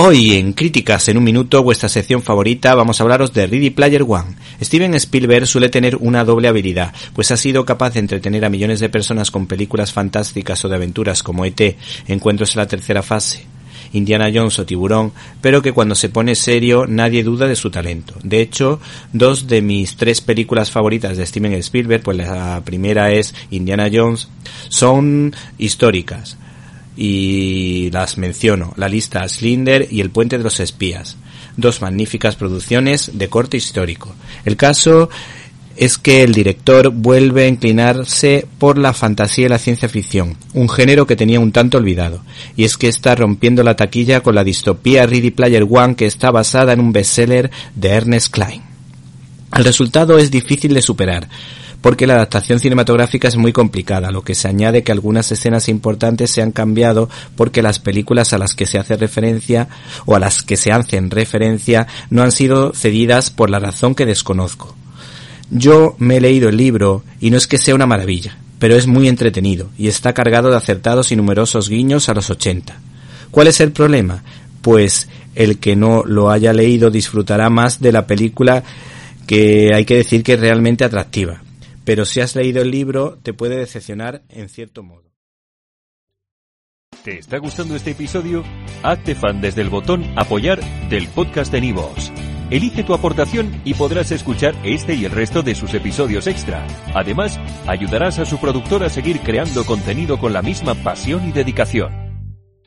Hoy en Críticas en un minuto, vuestra sección favorita, vamos a hablaros de Ready Player One. Steven Spielberg suele tener una doble habilidad, pues ha sido capaz de entretener a millones de personas con películas fantásticas o de aventuras como ET, Encuentros en la tercera fase, Indiana Jones o Tiburón, pero que cuando se pone serio nadie duda de su talento. De hecho, dos de mis tres películas favoritas de Steven Spielberg, pues la primera es Indiana Jones, son históricas y las menciono, la lista Slinder y El puente de los espías, dos magníficas producciones de corte histórico. El caso es que el director vuelve a inclinarse por la fantasía y la ciencia ficción, un género que tenía un tanto olvidado, y es que está rompiendo la taquilla con la distopía Ready Player One que está basada en un bestseller de Ernest Klein. El resultado es difícil de superar, porque la adaptación cinematográfica es muy complicada, lo que se añade que algunas escenas importantes se han cambiado porque las películas a las que se hace referencia o a las que se hacen referencia no han sido cedidas por la razón que desconozco. Yo me he leído el libro y no es que sea una maravilla, pero es muy entretenido y está cargado de acertados y numerosos guiños a los 80. ¿Cuál es el problema? Pues el que no lo haya leído disfrutará más de la película que hay que decir que es realmente atractiva pero si has leído el libro te puede decepcionar en cierto modo. ¿Te está gustando este episodio? Hazte fan desde el botón apoyar del podcast de Nivos. Elige tu aportación y podrás escuchar este y el resto de sus episodios extra. Además, ayudarás a su productor a seguir creando contenido con la misma pasión y dedicación.